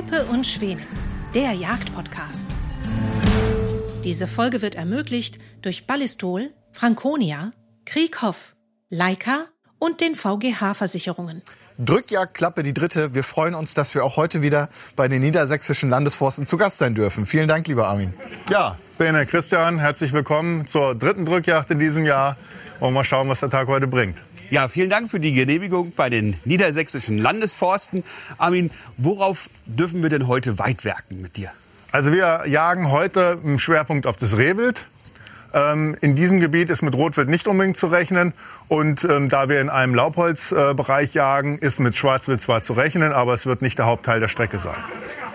Peppe und Schwänen, der Jagdpodcast. Diese Folge wird ermöglicht durch Ballistol, Franconia, Krieghoff, Leica und den VGH-Versicherungen. Drückjagdklappe die dritte. Wir freuen uns, dass wir auch heute wieder bei den niedersächsischen Landesforsten zu Gast sein dürfen. Vielen Dank, lieber Armin. Ja, Bene, Christian, herzlich willkommen zur dritten Drückjagd in diesem Jahr. Und mal schauen, was der Tag heute bringt. Ja, vielen Dank für die Genehmigung bei den niedersächsischen Landesforsten. Armin, worauf dürfen wir denn heute weitwerken mit dir? Also wir jagen heute im Schwerpunkt auf das Rehwild. Ähm, in diesem Gebiet ist mit Rotwild nicht unbedingt zu rechnen. Und ähm, da wir in einem Laubholzbereich äh, jagen, ist mit Schwarzwild zwar zu rechnen, aber es wird nicht der Hauptteil der Strecke sein.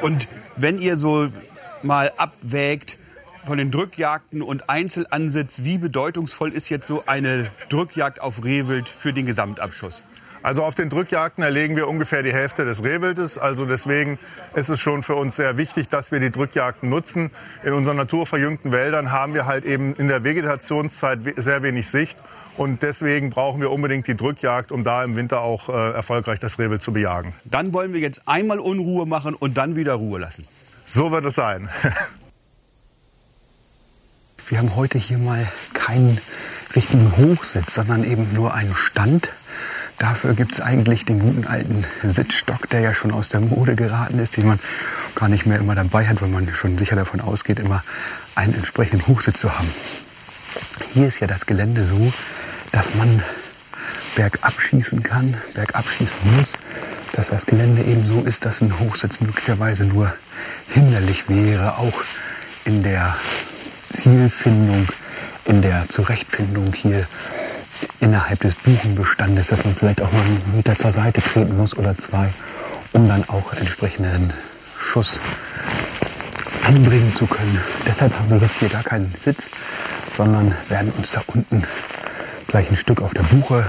Und wenn ihr so mal abwägt von den Drückjagden und Einzelansitz, wie bedeutungsvoll ist jetzt so eine Drückjagd auf Rehwild für den Gesamtabschuss? Also auf den Drückjagden erlegen wir ungefähr die Hälfte des Rehwildes. Also deswegen ist es schon für uns sehr wichtig, dass wir die Drückjagden nutzen. In unseren naturverjüngten Wäldern haben wir halt eben in der Vegetationszeit sehr wenig Sicht. Und deswegen brauchen wir unbedingt die Drückjagd, um da im Winter auch äh, erfolgreich das Rehwild zu bejagen. Dann wollen wir jetzt einmal Unruhe machen und dann wieder Ruhe lassen. So wird es sein. wir haben heute hier mal keinen richtigen Hochsitz, sondern eben nur einen Stand Dafür gibt es eigentlich den guten alten Sitzstock, der ja schon aus der Mode geraten ist, den man gar nicht mehr immer dabei hat, weil man schon sicher davon ausgeht, immer einen entsprechenden Hochsitz zu haben. Hier ist ja das Gelände so, dass man bergab schießen kann, bergab schießen muss, dass das Gelände eben so ist, dass ein Hochsitz möglicherweise nur hinderlich wäre, auch in der Zielfindung, in der Zurechtfindung hier innerhalb des Buchenbestandes, dass man vielleicht auch mal einen Meter zur Seite treten muss oder zwei, um dann auch entsprechenden Schuss anbringen zu können. Deshalb haben wir jetzt hier gar keinen Sitz, sondern werden uns da unten gleich ein Stück auf der Buche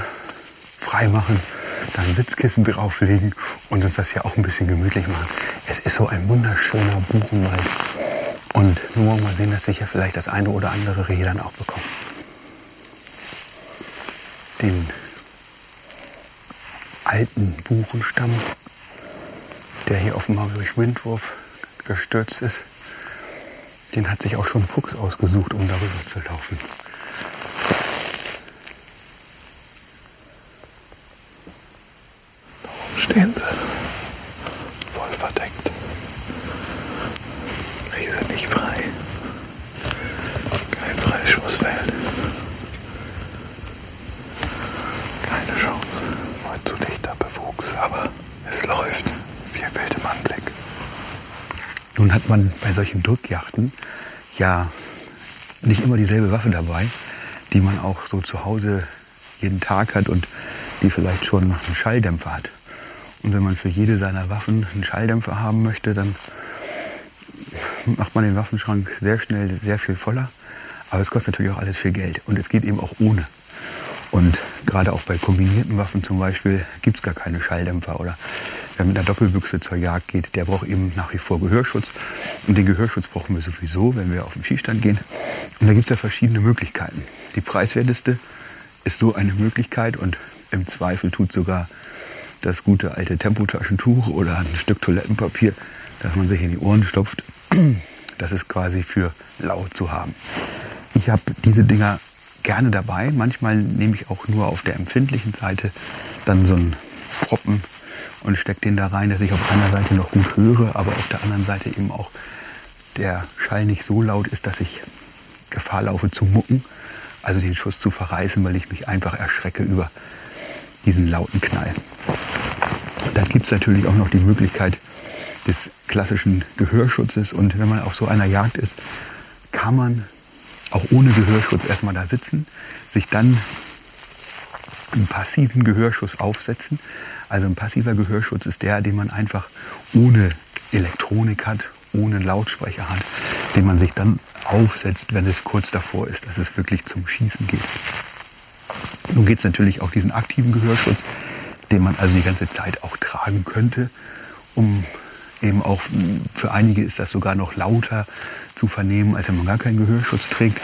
freimachen, da ein Sitzkissen drauflegen und uns das hier auch ein bisschen gemütlich machen. Es ist so ein wunderschöner Buchenwald. Und nur mal sehen, dass wir hier vielleicht das eine oder andere Reh dann auch bekommen den alten Buchenstamm, der hier offenbar durch Windwurf gestürzt ist. Den hat sich auch schon Fuchs ausgesucht, um darüber zu laufen. Warum stehen sie? Voll verdeckt. Riese nicht frei. Kein freies Schussfeld. aber es läuft. Viel Wild im Anblick. Nun hat man bei solchen Drückjachten ja nicht immer dieselbe Waffe dabei, die man auch so zu Hause jeden Tag hat und die vielleicht schon einen Schalldämpfer hat. Und wenn man für jede seiner Waffen einen Schalldämpfer haben möchte, dann macht man den Waffenschrank sehr schnell sehr viel voller. Aber es kostet natürlich auch alles viel Geld. Und es geht eben auch ohne. Und gerade auch bei kombinierten Waffen zum Beispiel gibt es gar keine Schalldämpfer. Oder wer mit einer Doppelbüchse zur Jagd geht, der braucht eben nach wie vor Gehörschutz. Und den Gehörschutz brauchen wir sowieso, wenn wir auf den Schießstand gehen. Und da gibt es ja verschiedene Möglichkeiten. Die preiswerteste ist so eine Möglichkeit und im Zweifel tut sogar das gute alte Tempotaschentuch oder ein Stück Toilettenpapier, das man sich in die Ohren stopft. Das ist quasi für laut zu haben. Ich habe diese Dinger gerne dabei. Manchmal nehme ich auch nur auf der empfindlichen Seite dann so einen Proppen und stecke den da rein, dass ich auf einer Seite noch gut höre, aber auf der anderen Seite eben auch der Schall nicht so laut ist, dass ich Gefahr laufe zu mucken, also den Schuss zu verreißen, weil ich mich einfach erschrecke über diesen lauten Knall. Dann gibt es natürlich auch noch die Möglichkeit des klassischen Gehörschutzes und wenn man auf so einer Jagd ist, kann man auch ohne Gehörschutz erstmal da sitzen, sich dann einen passiven Gehörschuss aufsetzen. Also ein passiver Gehörschutz ist der, den man einfach ohne Elektronik hat, ohne Lautsprecher hat, den man sich dann aufsetzt, wenn es kurz davor ist, dass es wirklich zum Schießen geht. Nun geht es natürlich auch diesen aktiven Gehörschutz, den man also die ganze Zeit auch tragen könnte, um eben auch für einige ist das sogar noch lauter zu vernehmen, als wenn man gar keinen Gehörschutz trägt.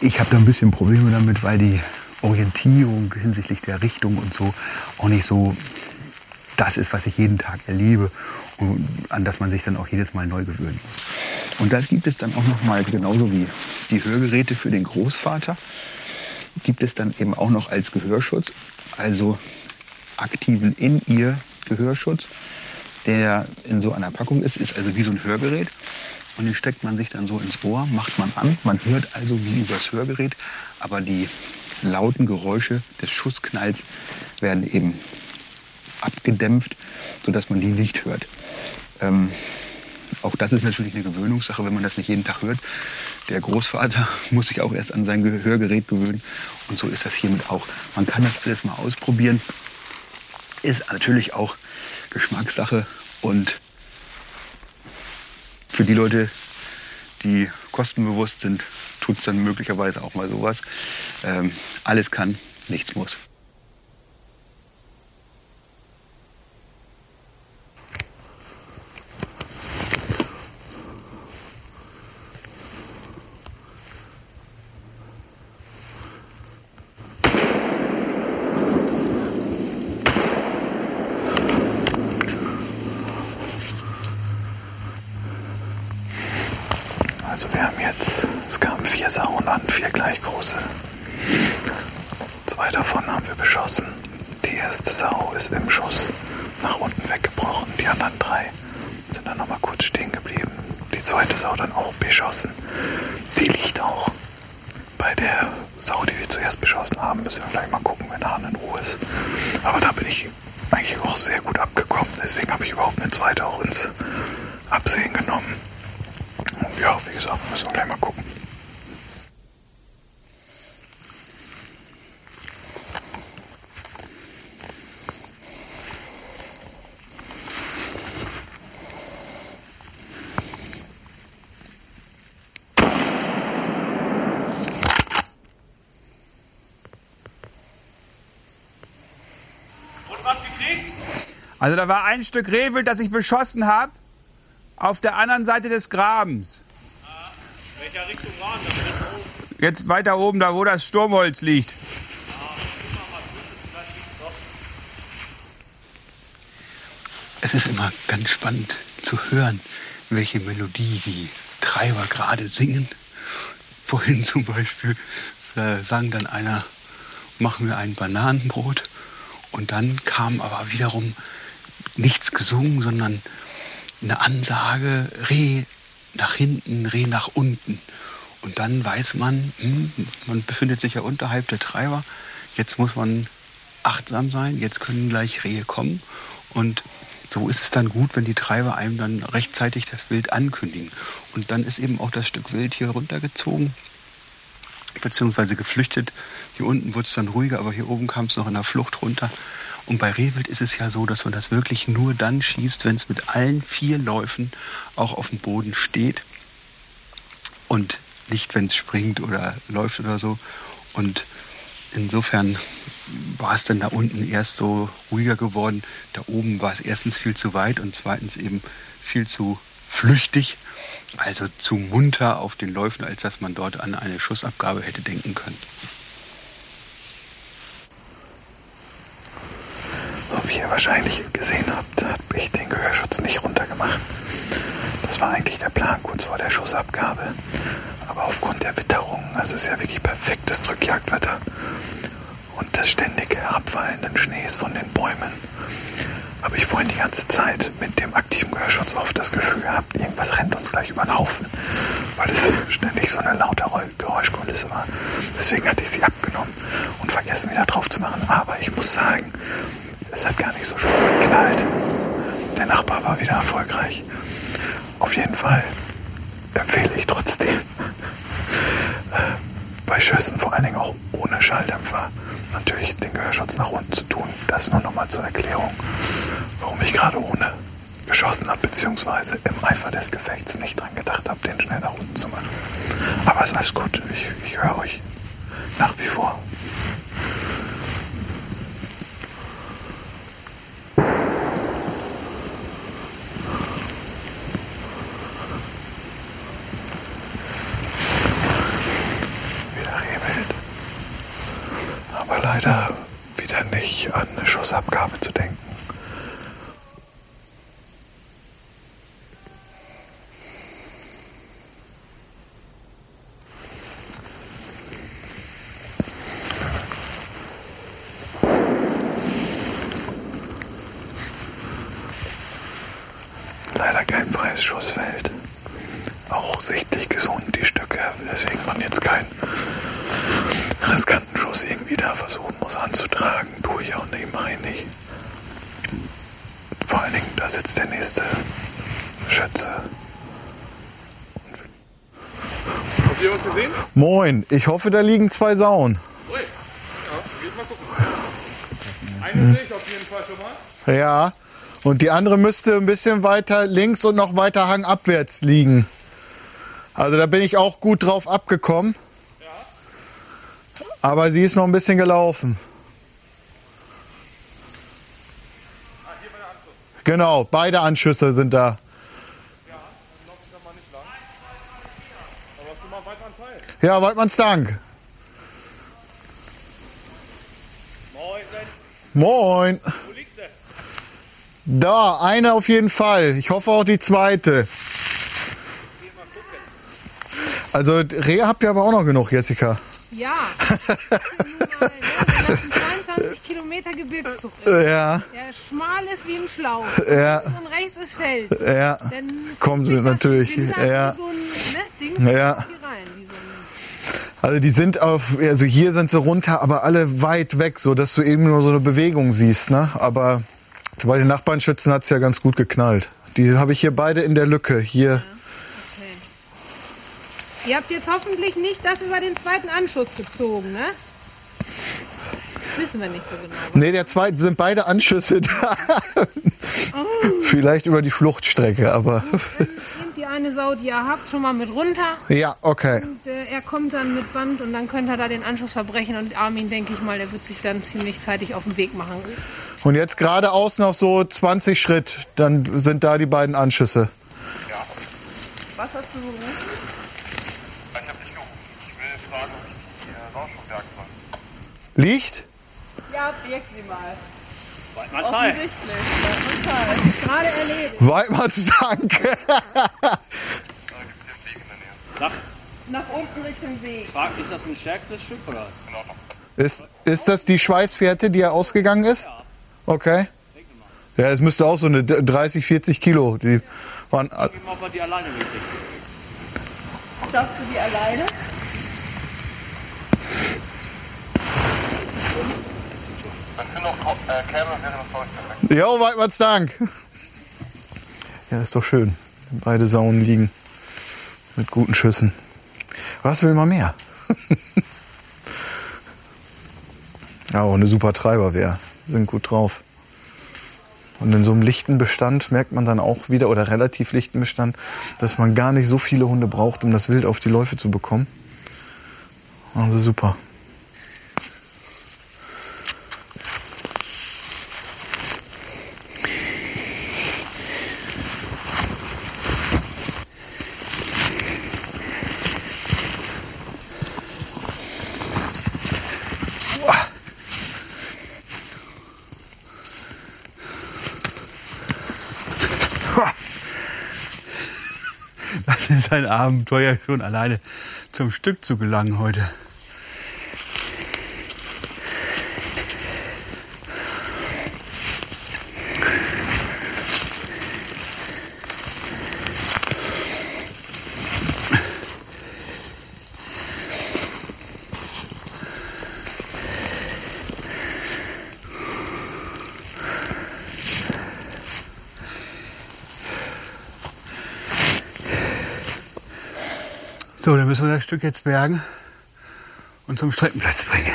Ich habe da ein bisschen Probleme damit, weil die Orientierung hinsichtlich der Richtung und so auch nicht so das ist, was ich jeden Tag erlebe und an das man sich dann auch jedes Mal neu gewöhnen muss. Und das gibt es dann auch noch mal genauso wie die Hörgeräte für den Großvater gibt es dann eben auch noch als Gehörschutz, also aktiven In-Ear Gehörschutz, der in so einer Packung ist, ist also wie so ein Hörgerät. Und den steckt man sich dann so ins Ohr, macht man an. Man hört also wie übers Hörgerät, aber die lauten Geräusche des Schussknalls werden eben abgedämpft, sodass man die nicht hört. Ähm, auch das ist natürlich eine Gewöhnungssache, wenn man das nicht jeden Tag hört. Der Großvater muss sich auch erst an sein Hörgerät gewöhnen. Und so ist das hiermit auch. Man kann das alles mal ausprobieren. Ist natürlich auch Geschmackssache. Und für die Leute, die kostenbewusst sind, tut es dann möglicherweise auch mal sowas. Ähm, alles kann, nichts muss. Also wir haben jetzt, es vier Sauen an, vier gleich große. Zwei davon haben wir beschossen. Die erste Sau ist im Schuss nach unten weggebrochen. Die anderen drei sind dann nochmal kurz stehen geblieben. Die zweite Sau dann auch beschossen. Die liegt auch bei der Sau, die wir zuerst beschossen haben. Müssen wir gleich mal gucken, wenn Hahn in Ruhe ist. Aber da bin ich eigentlich auch sehr gut abgekommen. Deswegen habe ich überhaupt eine zweite auch ins Absehen genommen. Und ja, wie gesagt, müssen wir gleich mal gucken. Also da war ein Stück Rehwild, das ich beschossen habe, auf der anderen Seite des Grabens. Welcher Richtung waren das? Jetzt weiter oben, da wo das Sturmholz liegt. Es ist immer ganz spannend zu hören, welche Melodie die Treiber gerade singen. Vorhin zum Beispiel äh, sang dann einer, machen wir ein Bananenbrot. Und dann kam aber wiederum nichts gesungen, sondern eine Ansage, Reh nach hinten, Reh nach unten. Und dann weiß man, hm, man befindet sich ja unterhalb der Treiber. Jetzt muss man achtsam sein, jetzt können gleich Rehe kommen. Und so ist es dann gut, wenn die Treiber einem dann rechtzeitig das Wild ankündigen. Und dann ist eben auch das Stück Wild hier runtergezogen, beziehungsweise geflüchtet. Hier unten wurde es dann ruhiger, aber hier oben kam es noch in der Flucht runter. Und bei Rehwild ist es ja so, dass man das wirklich nur dann schießt, wenn es mit allen vier Läufen auch auf dem Boden steht und nicht, wenn es springt oder läuft oder so. Und insofern war es dann da unten erst so ruhiger geworden. Da oben war es erstens viel zu weit und zweitens eben viel zu flüchtig, also zu munter auf den Läufen, als dass man dort an eine Schussabgabe hätte denken können. So wie ihr wahrscheinlich gesehen habt, habe ich den Gehörschutz nicht runtergemacht. Das war eigentlich der Plan kurz vor der Schussabgabe. Aber aufgrund der Witterung, also es ist ja wirklich perfektes Drückjagdwetter und des ständig herabfallenden Schnees von den Bäumen, habe ich vorhin die ganze Zeit mit dem aktiven Gehörschutz oft das Gefühl gehabt, irgendwas rennt uns gleich über den Haufen, weil es ständig so eine laute Geräuschkulisse war. Deswegen hatte ich sie abgenommen und vergessen wieder drauf zu machen. Aber ich muss sagen, es hat gar nicht so schön geknallt. Der Nachbar war wieder erfolgreich. Auf jeden Fall empfehle ich trotzdem äh, bei Schüssen vor allen Dingen auch ohne Schalldämpfer natürlich den Gehörschutz nach unten zu tun. Das nur nochmal zur Erklärung, warum ich gerade ohne geschossen habe, beziehungsweise im Eifer des Gefechts nicht dran gedacht habe, den schnell nach unten zu machen. Aber ist alles gut. Ich, ich höre euch nach wie vor. leider wieder nicht an eine Schussabgabe zu denken. Leider kein freies Schussfeld. Auch sichtlich gesund die Stücke, deswegen man jetzt kein riskanten Schuss irgendwie da versuchen muss anzutragen. Tue ich auch nebenbei nicht. Vor allen Dingen, da sitzt der nächste Schütze. Habt ihr was gesehen? Moin, ich hoffe, da liegen zwei Sauen. Ui. Ja, geht mal gucken. Eine sehe ich auf jeden Fall schon mal. Ja, und die andere müsste ein bisschen weiter links und noch weiter hangabwärts liegen. Also da bin ich auch gut drauf abgekommen. Aber sie ist noch ein bisschen gelaufen. Genau, beide Anschüsse sind da. Ja, Waldmanns Dank. Moin, Moin. wo liegt sie? Da, eine auf jeden Fall. Ich hoffe auch die zweite. Also Rehe habt ihr aber auch noch genug, Jessica. Ja. Das ein 22 Kilometer Gebirgszug ist. Ja, Der schmal ist wie ein Schlauch. ja, Und rechts ist Feld. ja. Dann Kommen sie natürlich, ja. So ein ne, Ja. Also die sind auf, also hier sind sie runter, aber alle weit weg, so dass du eben nur so eine Bewegung siehst, ne? Aber bei den Nachbarnschützen hat's ja ganz gut geknallt. Die habe ich hier beide in der Lücke. Hier. Ihr habt jetzt hoffentlich nicht das über den zweiten Anschuss gezogen, ne? Wissen wir nicht so genau. Nee, der zweite sind beide Anschüsse da. Vielleicht über die Fluchtstrecke, aber Nehmt die eine Sau, die ihr habt, schon mal mit runter. ja, okay. Und äh, er kommt dann mit Band und dann könnt ihr da den Anschluss verbrechen. Und Armin, denke ich mal, der wird sich dann ziemlich zeitig auf den Weg machen. Und jetzt geradeaus noch so 20 Schritt, dann sind da die beiden Anschüsse. Was hast du gerufen? Ich habe nicht gerufen. Ich will fragen, ob ich die Rauschverberg war. Liegt? Ja, birg sie mal. Teil. Offensichtlich. Ja, total. Gerade erledigt. Weidmanns Dank. Sag, Nach unten Richtung Weg. frag, ist das ein stärkeres Stück oder? Ist, ist das die Schweißfährte, die ja ausgegangen ist? Okay. Ja, es müsste auch so eine 30, 40 Kilo. Die waren, mal, ob wir die alleine wegkriegen. Schaffst du die alleine? Jo, Weidmanns Dank. Ja, ist doch schön. Beide Sauen liegen. Mit guten Schüssen. Was will man mehr? ja, auch eine super Treiberwehr. Sind gut drauf. Und in so einem lichten Bestand merkt man dann auch wieder, oder relativ lichten Bestand, dass man gar nicht so viele Hunde braucht, um das Wild auf die Läufe zu bekommen. Also super. Das ist ein Abenteuer schon alleine zum Stück zu gelangen heute. So, dann müssen wir das Stück jetzt bergen und zum Streckenplatz bringen.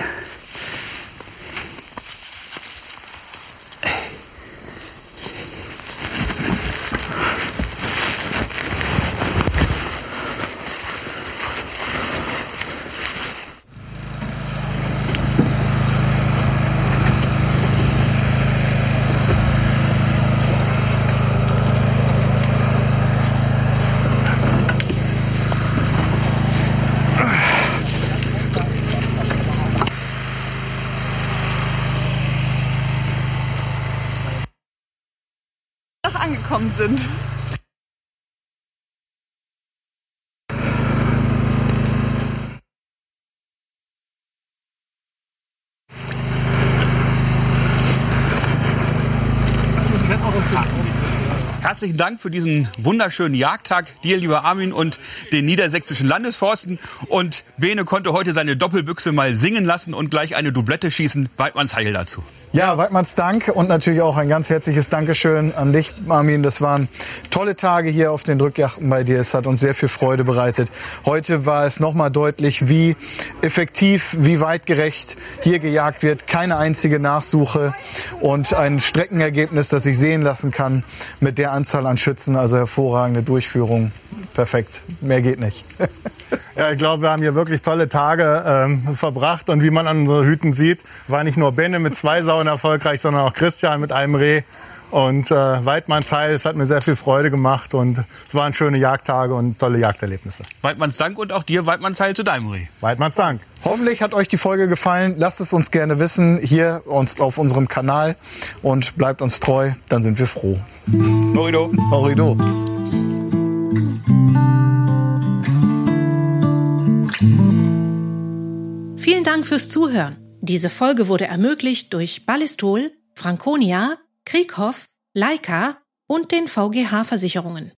Angekommen sind. Herzlichen Dank für diesen wunderschönen Jagdtag, dir, lieber Armin, und den niedersächsischen Landesforsten. Und Bene konnte heute seine Doppelbüchse mal singen lassen und gleich eine Doublette schießen. Weidmanns Heil dazu. Ja, Weidmanns Dank und natürlich auch ein ganz herzliches Dankeschön an dich, Armin. Das waren tolle Tage hier auf den Drückjachten bei dir. Es hat uns sehr viel Freude bereitet. Heute war es nochmal deutlich, wie effektiv, wie weitgerecht hier gejagt wird. Keine einzige Nachsuche und ein Streckenergebnis, das ich sehen lassen kann mit der Anzahl an Schützen. Also hervorragende Durchführung. Perfekt. Mehr geht nicht. Ja, ich glaube, wir haben hier wirklich tolle Tage ähm, verbracht. Und wie man an unseren Hüten sieht, war nicht nur Benne mit zwei Sauen erfolgreich, sondern auch Christian mit einem Reh. Und äh, Weidmanns Heil, es hat mir sehr viel Freude gemacht und es waren schöne Jagdtage und tolle Jagderlebnisse. Weidmanns Dank und auch dir Weidmanns Heil zu deinem Reh. Weidmanns Dank. Hoffentlich hat euch die Folge gefallen. Lasst es uns gerne wissen hier uns auf unserem Kanal und bleibt uns treu, dann sind wir froh. Horido. Horido. Vielen Dank fürs Zuhören. Diese Folge wurde ermöglicht durch Ballistol, Franconia, Krieghoff, Leica und den VGH Versicherungen.